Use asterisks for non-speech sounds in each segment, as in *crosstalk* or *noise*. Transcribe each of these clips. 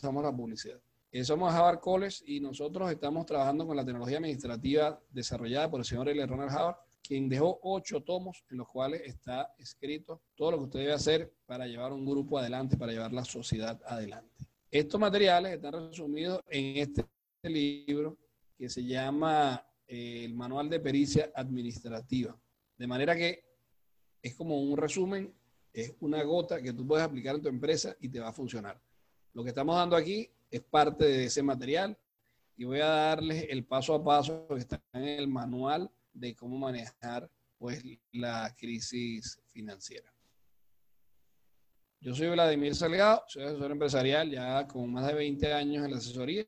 pasamos a la publicidad. Eh, somos Harvard College y nosotros estamos trabajando con la tecnología administrativa desarrollada por el señor L. Ronald Harvard, quien dejó ocho tomos en los cuales está escrito todo lo que usted debe hacer para llevar un grupo adelante, para llevar la sociedad adelante. Estos materiales están resumidos en este libro que se llama eh, el Manual de Pericia Administrativa. De manera que es como un resumen, es una gota que tú puedes aplicar en tu empresa y te va a funcionar. Lo que estamos dando aquí es parte de ese material y voy a darles el paso a paso que está en el manual de cómo manejar pues la crisis financiera. Yo soy Vladimir Salgado, soy asesor empresarial ya con más de 20 años en la asesoría.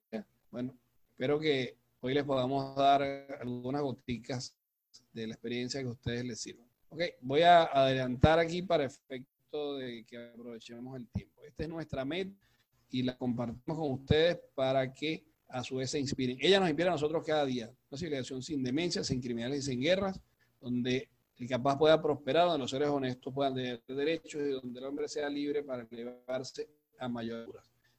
Bueno, espero que hoy les podamos dar algunas goticas de la experiencia que a ustedes les sirvan. Ok, voy a adelantar aquí para efecto de que aprovechemos el tiempo. Esta es nuestra meta y la compartimos con ustedes para que a su vez se inspiren. Ella nos inspira a nosotros cada día. Una civilización sin demencia, sin criminales y sin guerras, donde el capaz pueda prosperar, donde los seres honestos puedan tener derechos y donde el hombre sea libre para elevarse a mayores.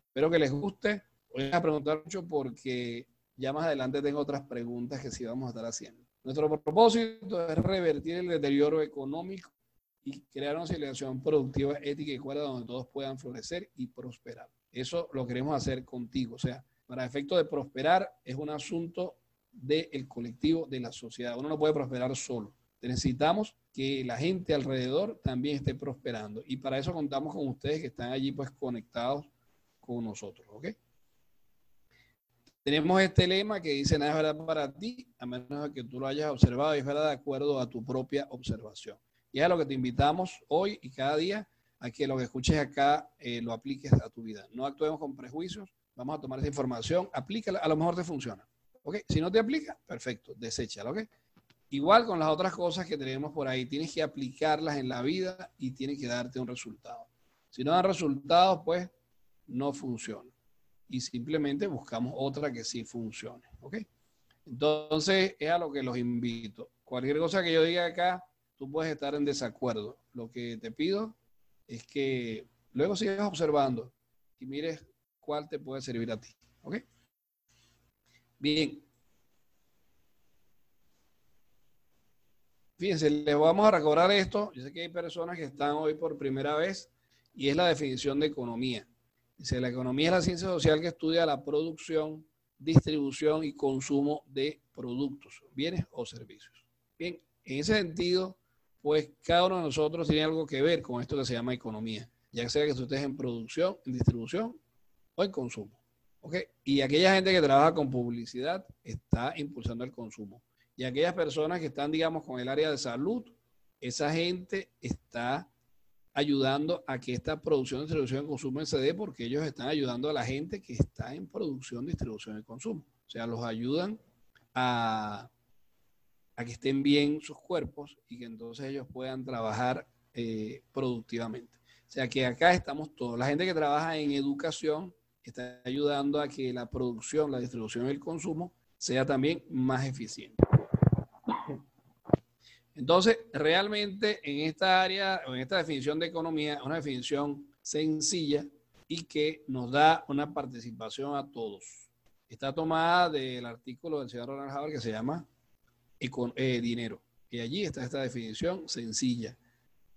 Espero que les guste. Voy a preguntar mucho porque ya más adelante tengo otras preguntas que sí vamos a estar haciendo. Nuestro propósito es revertir el deterioro económico y crear una civilización productiva, ética y cuerda donde todos puedan florecer y prosperar. Eso lo queremos hacer contigo. O sea, para efecto de prosperar es un asunto del colectivo, de la sociedad. Uno no puede prosperar solo. Necesitamos que la gente alrededor también esté prosperando. Y para eso contamos con ustedes que están allí pues conectados con nosotros. ¿Ok? Tenemos este lema que dice nada es verdad para ti, a menos que tú lo hayas observado y es verdad de acuerdo a tu propia observación. Y es a lo que te invitamos hoy y cada día a que lo que escuches acá eh, lo apliques a tu vida. No actuemos con prejuicios, vamos a tomar esa información, aplícala, a lo mejor te funciona. ¿Ok? Si no te aplica, perfecto, deséchala, ¿ok? Igual con las otras cosas que tenemos por ahí, tienes que aplicarlas en la vida y tiene que darte un resultado. Si no dan resultados, pues no funciona. Y simplemente buscamos otra que sí funcione, ¿ok? Entonces, es a lo que los invito. Cualquier cosa que yo diga acá, tú puedes estar en desacuerdo. Lo que te pido es que luego sigas observando y mires cuál te puede servir a ti. ¿Ok? Bien. Fíjense, les vamos a recordar esto. Yo sé que hay personas que están hoy por primera vez y es la definición de economía. Dice, la economía es la ciencia social que estudia la producción, distribución y consumo de productos, bienes o servicios. Bien, en ese sentido, pues cada uno de nosotros tiene algo que ver con esto que se llama economía, ya sea que tú estés en producción, en distribución o en consumo. Y aquella gente que trabaja con publicidad está impulsando el consumo. Y aquellas personas que están, digamos, con el área de salud, esa gente está ayudando a que esta producción, distribución y consumo se dé porque ellos están ayudando a la gente que está en producción, distribución y consumo. O sea, los ayudan a a que estén bien sus cuerpos y que entonces ellos puedan trabajar eh, productivamente. O sea que acá estamos todos. La gente que trabaja en educación está ayudando a que la producción, la distribución y el consumo sea también más eficiente. Entonces, realmente en esta área, en esta definición de economía, una definición sencilla y que nos da una participación a todos. Está tomada del artículo del señor Ronald Howard que se llama eh, dinero. Y allí está esta definición sencilla,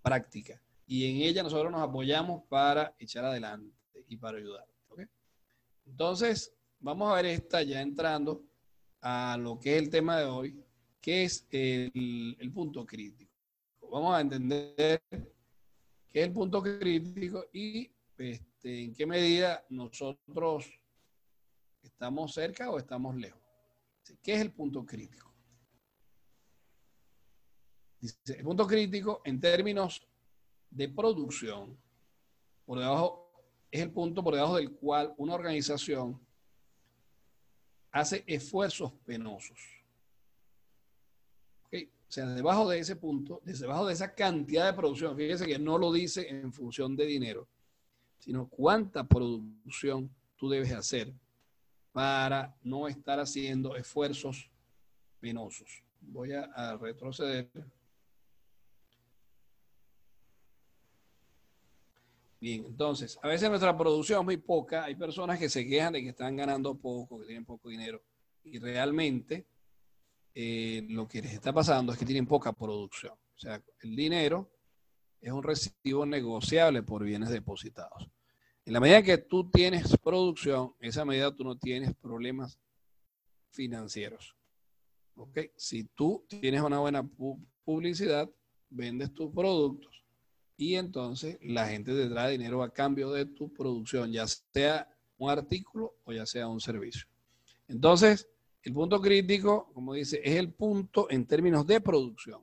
práctica. Y en ella nosotros nos apoyamos para echar adelante y para ayudar. Entonces, vamos a ver esta ya entrando a lo que es el tema de hoy, que es el, punto crítico. Vamos a entender qué es el punto crítico y este, en qué medida nosotros estamos cerca o estamos lejos. ¿Qué es el punto crítico? Dice, el punto crítico en términos de producción, por debajo, es el punto por debajo del cual una organización hace esfuerzos penosos. O sea, debajo de ese punto, debajo de esa cantidad de producción, fíjese que no lo dice en función de dinero, sino cuánta producción tú debes hacer para no estar haciendo esfuerzos penosos. Voy a retroceder Bien, entonces, a veces nuestra producción es muy poca. Hay personas que se quejan de que están ganando poco, que tienen poco dinero. Y realmente eh, lo que les está pasando es que tienen poca producción. O sea, el dinero es un recibo negociable por bienes depositados. En la medida que tú tienes producción, en esa medida tú no tienes problemas financieros. ¿Ok? Si tú tienes una buena publicidad, vendes tus productos y entonces la gente te trae dinero a cambio de tu producción, ya sea un artículo o ya sea un servicio. Entonces, el punto crítico, como dice, es el punto en términos de producción,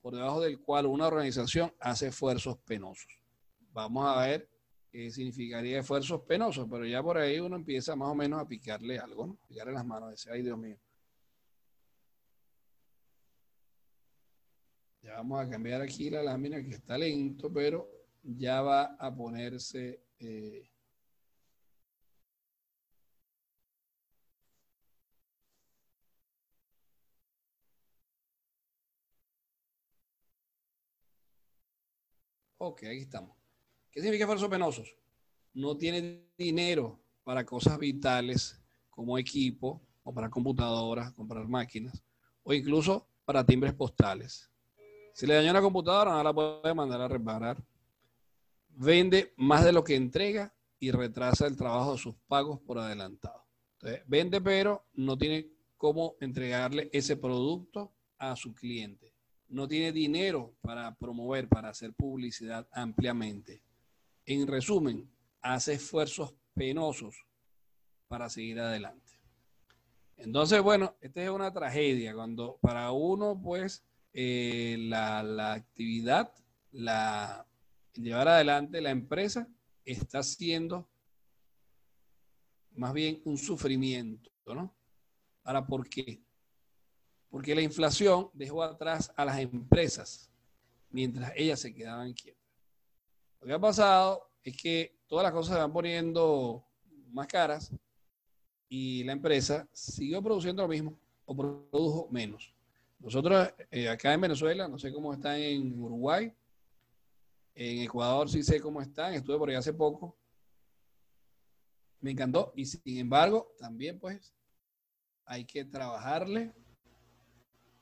por debajo del cual una organización hace esfuerzos penosos. Vamos a ver qué significaría esfuerzos penosos, pero ya por ahí uno empieza más o menos a picarle algo, ¿no? Picarle las manos, decir, ay Dios mío. Ya vamos a cambiar aquí la lámina que está lento, pero ya va a ponerse... Eh, Ok, aquí estamos. ¿Qué significa esfuerzos penosos? No tiene dinero para cosas vitales como equipo para computadoras, comprar máquinas o incluso para timbres postales. Si le dañó la computadora, no la puede mandar a reparar. Vende más de lo que entrega y retrasa el trabajo de sus pagos por adelantado. Entonces, vende, pero no tiene cómo entregarle ese producto a su cliente. No tiene dinero para promover, para hacer publicidad ampliamente. En resumen, hace esfuerzos penosos para seguir adelante. Entonces, bueno, esta es una tragedia cuando para uno, pues, eh, la, actividad, la, llevar adelante la empresa está siendo más bien un sufrimiento, ¿no? Ahora, ¿por qué? Porque la inflación dejó atrás a las empresas mientras ellas se quedaban quietas. Lo que ha pasado es que todas las cosas se van poniendo más caras y la empresa siguió produciendo lo mismo o produjo menos. Nosotros eh, acá en Venezuela, no sé cómo están en Uruguay, en Ecuador sí sé cómo están, estuve por allá hace poco. Me encantó y sin embargo, también pues hay que trabajarle,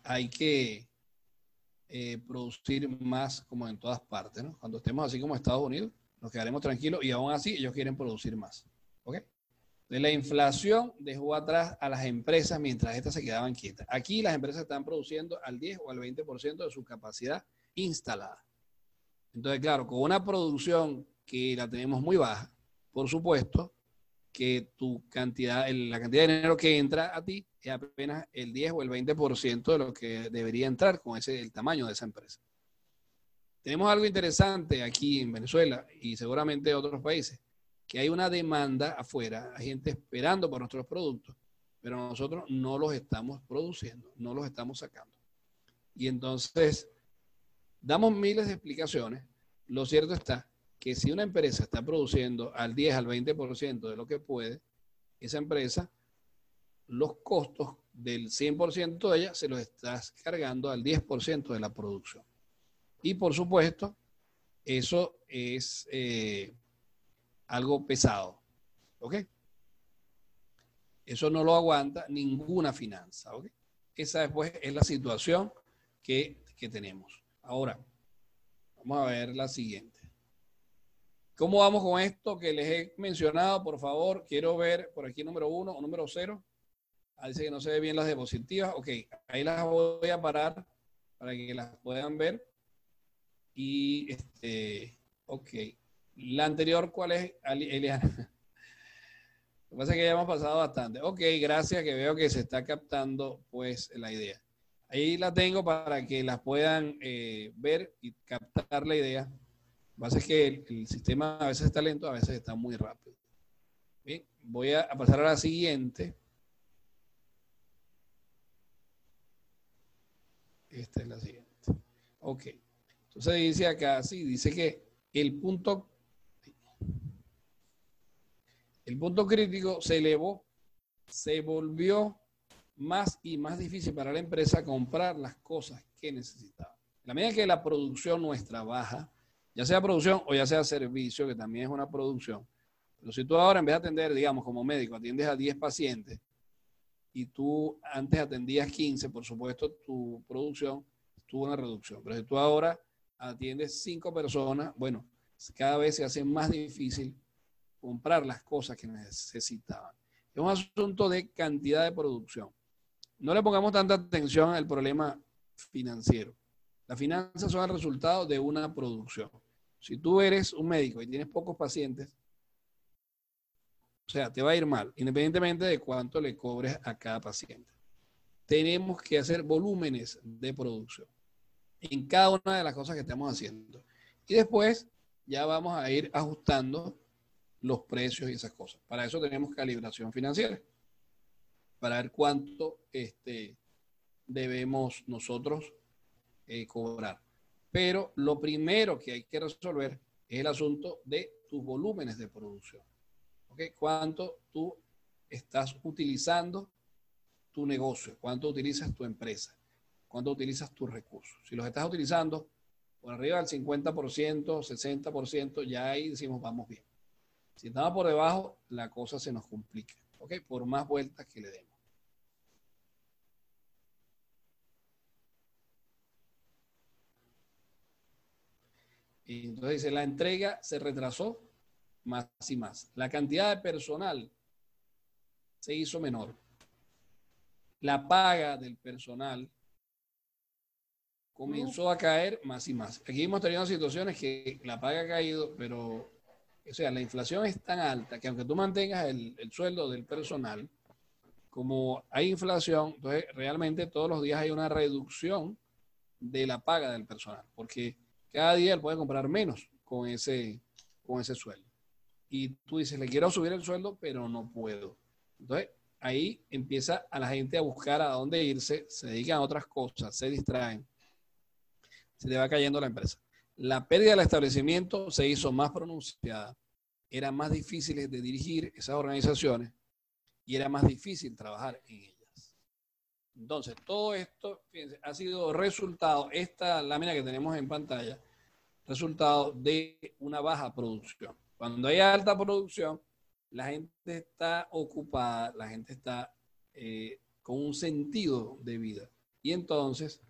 hay que eh, producir más como en todas partes, ¿no? Cuando estemos así como Estados Unidos, nos quedaremos tranquilos y aún así ellos quieren producir más. La inflación dejó atrás a las empresas mientras estas se quedaban quietas. Aquí las empresas están produciendo al 10 o al 20% de su capacidad instalada. Entonces, claro, con una producción que la tenemos muy baja, por supuesto que tu cantidad, la cantidad de dinero que entra a ti es apenas el 10 o el 20% de lo que debería entrar con ese el tamaño de esa empresa. Tenemos algo interesante aquí en Venezuela y seguramente en otros países que hay una demanda afuera, hay gente esperando por nuestros productos, pero nosotros no los estamos produciendo, no los estamos sacando. Y entonces, damos miles de explicaciones. Lo cierto está que si una empresa está produciendo al 10, al 20% de lo que puede, esa empresa, los costos del 100% de ella se los estás cargando al 10% de la producción. Y por supuesto, eso es eh, algo pesado. ¿Ok? Eso no lo aguanta ninguna finanza. ¿Ok? Esa después es la situación que, que tenemos. Ahora, vamos a ver la siguiente. ¿Cómo vamos con esto que les he mencionado? Por favor, quiero ver por aquí número uno o número cero. Ahí dice que no se ve bien las diapositivas. Ok, ahí las voy a parar para que las puedan ver. Y este, ok. La anterior, ¿cuál es, Eliana? *laughs* Lo que pasa es que ya hemos pasado bastante. Ok, gracias, que veo que se está captando pues la idea. Ahí la tengo para que las puedan eh, ver y captar la idea. Lo que pasa es que el, sistema a veces está lento, a veces está muy rápido. Bien, voy a, a pasar a la siguiente. Esta es la siguiente. Ok. Entonces dice acá, sí, dice que el punto el punto crítico se elevó, se volvió más y más difícil para la empresa comprar las cosas que necesitaba. En la medida que la producción nuestra baja, ya sea producción o ya sea servicio, que también es una producción. Pero si tú ahora en vez de atender, digamos, como médico, atiendes a 10 pacientes y tú antes atendías 15, por supuesto, tu producción tuvo una reducción. Pero si tú ahora atiendes 5 personas, bueno, cada vez se hace más difícil comprar las cosas que necesitaban. Es un asunto de cantidad de producción. No le pongamos tanta atención al problema financiero. Las finanzas son el resultado de una producción. Si tú eres un médico y tienes pocos pacientes, o sea, te va a ir mal, independientemente de cuánto le cobres a cada paciente. Tenemos que hacer volúmenes de producción en cada una de las cosas que estamos haciendo. Y después ya vamos a ir ajustando los precios y esas cosas. Para eso tenemos calibración financiera, para ver cuánto este, debemos nosotros eh, cobrar. Pero lo primero que hay que resolver es el asunto de tus volúmenes de producción. ¿Okay? ¿Cuánto tú estás utilizando tu negocio? ¿Cuánto utilizas tu empresa? ¿Cuánto utilizas tus recursos? Si los estás utilizando por arriba del 50%, 60%, ya ahí decimos vamos bien. Si estamos por debajo, la cosa se nos complica. ¿Ok? Por más vueltas que le demos. Entonces dice, la entrega se retrasó más y más. La cantidad de personal se hizo menor. La paga del personal comenzó a caer más y más. Aquí hemos tenido situaciones que la paga ha caído, pero, o sea, la inflación es tan alta que aunque tú mantengas el, el sueldo del personal, como hay inflación, entonces realmente todos los días hay una reducción de la paga del personal, porque cada día él puede comprar menos con ese, con ese sueldo. Y tú dices, le quiero subir el sueldo, pero no puedo. Entonces, ahí empieza a la gente a buscar a dónde irse, se dedican a otras cosas, se distraen, se le va cayendo la empresa. La pérdida del establecimiento se hizo más pronunciada, era más difícil de dirigir esas organizaciones y era más difícil trabajar en ellas. Entonces, todo esto fíjense, ha sido resultado, esta lámina que tenemos en pantalla, resultado de una baja producción. Cuando hay alta producción, la gente está ocupada, la gente está eh, con un sentido de vida. Y entonces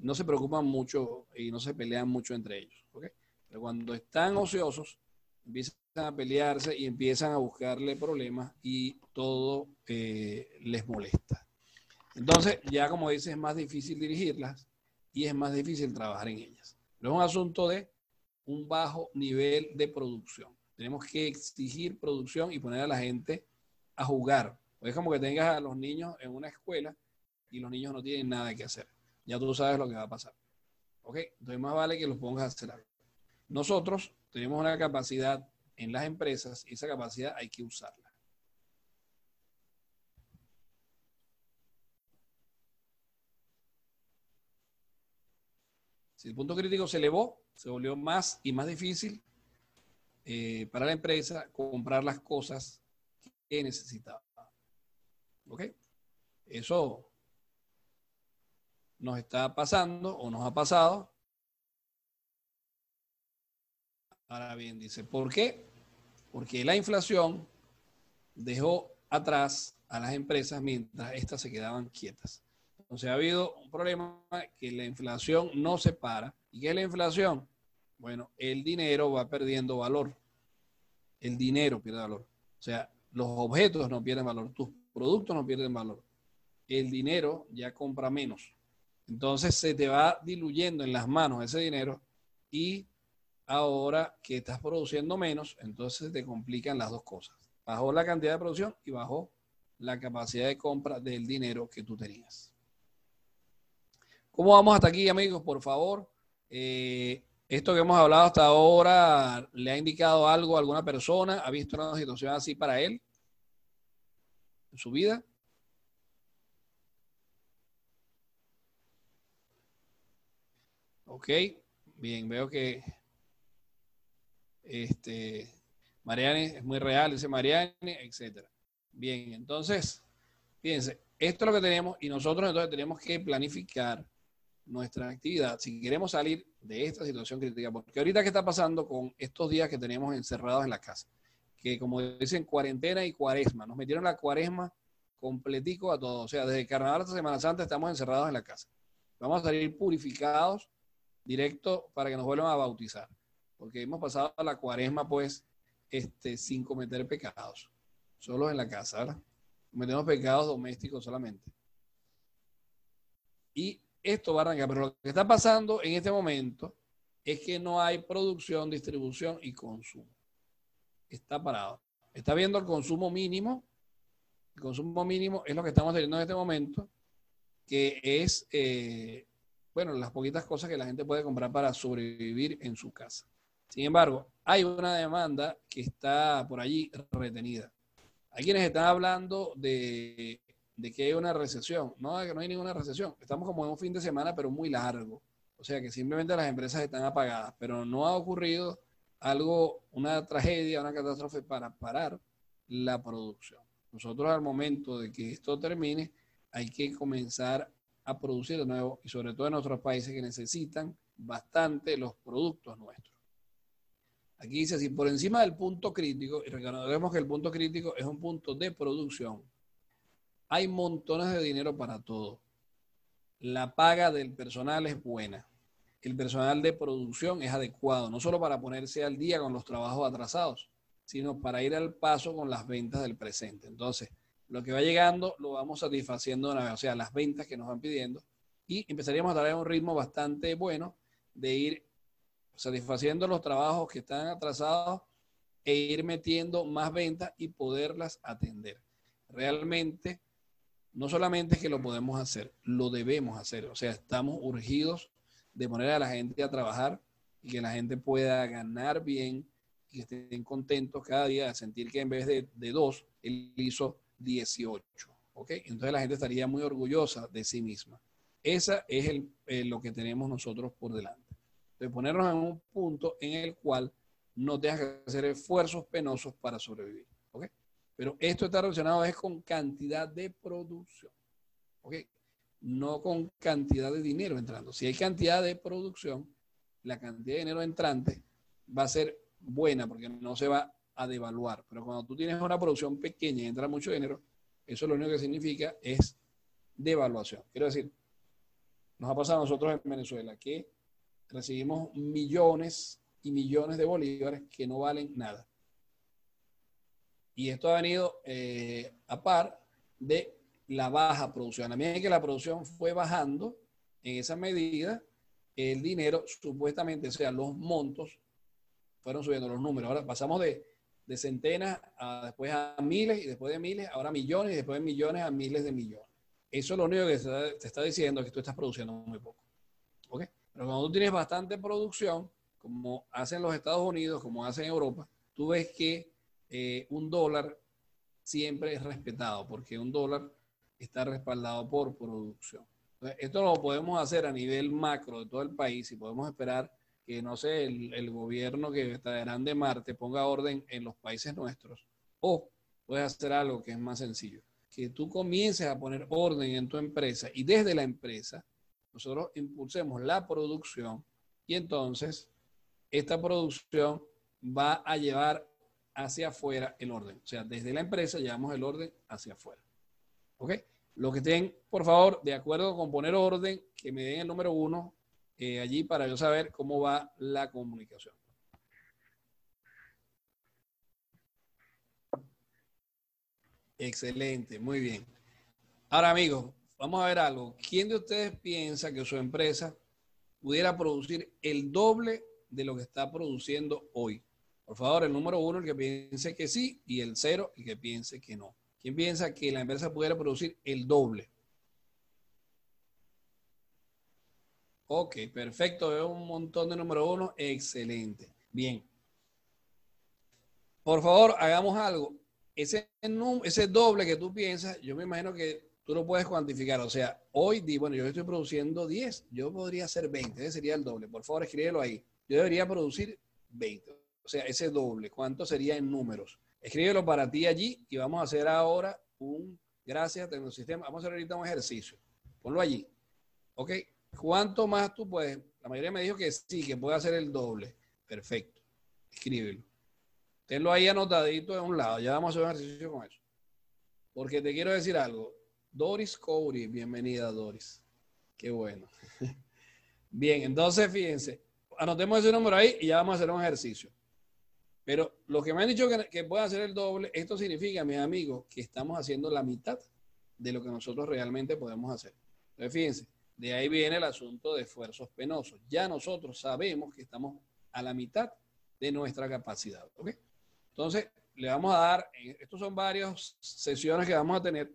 no se preocupan mucho y no se pelean mucho entre ellos. Pero cuando están ociosos, empiezan a pelearse y empiezan a buscarle problemas y todo eh, les molesta. Entonces, ya como dices, es más difícil dirigirlas y es más difícil trabajar en ellas. Pero es un asunto de un bajo nivel de producción. Tenemos que exigir producción y poner a la gente a jugar. Es como que tengas a los niños en una escuela y los niños no tienen nada que hacer ya tú sabes lo que va a pasar. ¿Ok? Entonces más vale que los pongas a hacer algo. Nosotros tenemos una capacidad en las empresas y esa capacidad hay que usarla. Si el punto crítico se elevó, se volvió más y más difícil eh, para la empresa comprar las cosas que necesitaba. ¿Ok? Eso nos está pasando o nos ha pasado. Ahora bien, dice, ¿por qué? Porque la inflación dejó atrás a las empresas mientras éstas se quedaban quietas. Entonces ha habido un problema que la inflación no se para. ¿Y qué es la inflación? Bueno, el dinero va perdiendo valor. El dinero pierde valor. O sea, los objetos no pierden valor, tus productos no pierden valor. El dinero ya compra menos. Entonces se te va diluyendo en las manos ese dinero y ahora que estás produciendo menos, entonces te complican las dos cosas. Bajó la cantidad de producción y bajó la capacidad de compra del dinero que tú tenías. ¿Cómo vamos hasta aquí, amigos? Por favor, eh, esto que hemos hablado hasta ahora, ¿le ha indicado algo a alguna persona? ¿Ha visto una situación así para él en su vida? Ok, bien, veo que este, Mariane es muy real, dice Mariane, etcétera. Bien, entonces, fíjense, esto es lo que tenemos y nosotros entonces tenemos que planificar nuestra actividad. Si queremos salir de esta situación crítica. Porque ahorita, ¿qué está pasando con estos días que tenemos encerrados en la casa? Que como dicen, cuarentena y cuaresma. Nos metieron la cuaresma completico a todos. O sea, desde Carnaval hasta Semana Santa estamos encerrados en la casa. Vamos a salir purificados directo para que nos vuelvan a bautizar. Porque hemos pasado la cuaresma, pues, este, sin cometer pecados. Solo en la casa, ¿verdad? Cometemos pecados domésticos solamente. Y esto va a arrancar. Pero lo que está pasando en este momento es que no hay producción, distribución y consumo. Está parado. Está viendo el consumo mínimo. El consumo mínimo es lo que estamos teniendo en este momento, que es, eh, bueno, las poquitas cosas que la gente puede comprar para sobrevivir en su casa. Sin embargo, hay una demanda que está por allí retenida. Hay quienes están hablando de que hay una recesión. No, que no hay ninguna recesión. Estamos como en un fin de semana, pero muy largo. O sea que simplemente las empresas están apagadas, pero no ha ocurrido algo, una tragedia, una catástrofe para parar la producción. Nosotros al momento de que esto termine, hay que comenzar a producir de nuevo y sobre todo en otros países que necesitan bastante los productos nuestros. Aquí dice así, por encima del punto crítico, y recordemos que el punto crítico es un punto de producción, hay montones de dinero para todo. La paga del personal es buena. El personal de producción es adecuado, no solo para ponerse al día con los trabajos atrasados, sino para ir al paso con las ventas del presente. Entonces, lo que va llegando lo vamos satisfaciendo una vez, o sea, las ventas que nos van pidiendo, y empezaríamos a traer un ritmo bastante bueno de ir satisfaciendo los trabajos que están atrasados e ir metiendo más ventas y poderlas atender. Realmente no solamente es que lo podemos hacer, lo debemos hacer. O sea, estamos urgidos de poner a la gente a trabajar y que la gente pueda ganar bien y que estén contentos cada día de sentir que en vez de, dos, él hizo 18. ¿Ok? Entonces la gente estaría muy orgullosa de sí misma. Esa es eh, lo que tenemos nosotros por delante. De ponernos en un punto en el cual no tengas que hacer esfuerzos penosos para sobrevivir. ¿Ok? Pero esto está relacionado es con cantidad de producción. ¿Ok? No con cantidad de dinero entrando. Si hay cantidad de producción, la cantidad de dinero entrante va a ser buena porque no se va a devaluar. Pero cuando tú tienes una producción pequeña y entra mucho dinero, eso lo único que significa es devaluación. Quiero decir, nos ha pasado a nosotros en Venezuela que recibimos millones y millones de bolívares que no valen nada. Y esto ha venido eh, a par de la baja producción. A medida que la producción fue bajando, en esa medida, el dinero supuestamente, o sea, los montos, fueron subiendo los números. Ahora pasamos de, de centenas a después a miles y después de miles, ahora millones y después de millones a miles de millones. Eso es lo único que te está diciendo que tú estás produciendo muy poco. ¿Ok? Pero cuando tú tienes bastante producción, como hacen los Estados Unidos, como hacen Europa, tú ves que eh, un dólar siempre es respetado porque un dólar está respaldado por producción. esto lo podemos hacer a nivel macro de todo el país y podemos esperar que, no sé, el, gobierno que estarán de Marte ponga orden en los países nuestros. O puedes hacer algo que es más sencillo, que tú comiences a poner orden en tu empresa y desde la empresa nosotros impulsemos la producción y entonces esta producción va a llevar hacia afuera el orden. O sea, desde la empresa llevamos el orden hacia afuera. ¿Ok? Lo que estén, por favor, de acuerdo con poner orden, que me den el número uno eh, allí para yo saber cómo va la comunicación. Excelente, muy bien. Ahora, amigos, vamos a ver algo. ¿Quién de ustedes piensa que su empresa pudiera producir el doble de lo que está produciendo hoy? Por favor, el número uno, el que piense que sí, y el cero, el que piense que no. ¿Quién piensa que la empresa pudiera producir el doble? Ok, perfecto. Veo un montón de número uno. Excelente. Bien. Por favor, hagamos algo. Ese, ese doble que tú piensas, yo me imagino que tú lo puedes cuantificar. O sea, hoy, di, bueno, yo estoy produciendo 10, yo podría hacer 20. Ese sería el doble. Por favor, escríbelo ahí. Yo debería producir 20. O sea, ese doble, ¿cuánto sería en números? Escríbelo para ti allí y vamos a hacer ahora un, gracias sistema, vamos a hacer ahorita un ejercicio. Ponlo allí. ¿Ok? ¿Cuánto más tú puedes? La mayoría me dijo que sí, que puede hacer el doble. Perfecto. Escríbelo. Tenlo ahí anotadito en un lado. Ya vamos a hacer un ejercicio con eso. Porque te quiero decir algo. Doris Cowry, bienvenida Doris. Qué bueno. *laughs* Bien, entonces fíjense, anotemos ese número ahí y ya vamos a hacer un ejercicio. Pero los que me han dicho que, que puede hacer el doble, esto significa, mis amigos, que estamos haciendo la mitad de lo que nosotros realmente podemos hacer. Entonces, fíjense, de ahí viene el asunto de esfuerzos penosos. Ya nosotros sabemos que estamos a la mitad de nuestra capacidad. Entonces, le vamos a dar, estos son varias sesiones que vamos a tener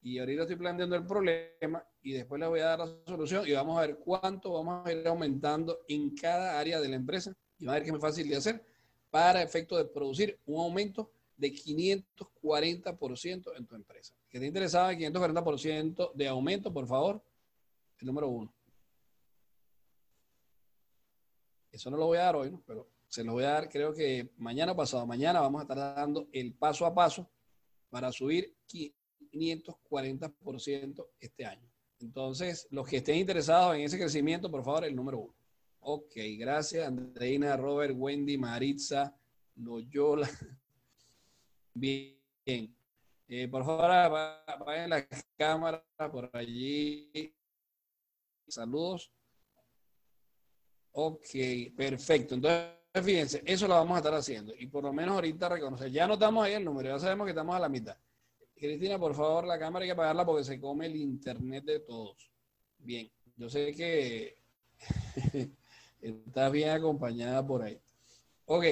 y ahorita estoy planteando el problema y después les voy a dar la solución y vamos a ver cuánto vamos a ir aumentando en cada área de la empresa y va a ver que es muy fácil de hacer para efecto de producir un aumento de 540% en tu empresa. Que te interesaba el 540% de aumento, por favor, el número uno. Eso no lo voy a dar hoy, ¿no? pero se lo voy a dar creo que mañana pasado mañana vamos a estar dando el paso a paso para subir 540% este año. Entonces, los que estén interesados en ese crecimiento, por favor, el número uno. Ok, gracias, Andreina, Robert, Wendy, Maritza, Loyola. *laughs* Bien. Eh, por favor, apaguen la cámara por allí. Saludos. Ok, perfecto. Entonces, fíjense, eso lo vamos a estar haciendo. Y por lo menos ahorita reconocer. Ya notamos ahí el número, ya sabemos que estamos a la mitad. Cristina, por favor, la cámara hay que apagarla porque se come el internet de todos. Bien, yo sé que *laughs* está bien acompañada por ahí. Ok,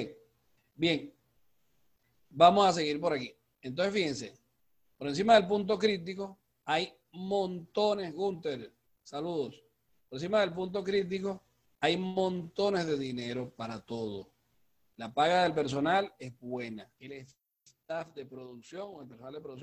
bien. Vamos a seguir por aquí. Entonces, fíjense, por encima del punto crítico hay montones, Gunther, saludos. Por encima del punto crítico hay montones de dinero para todo. La paga del personal es buena. El staff de producción o el personal de producción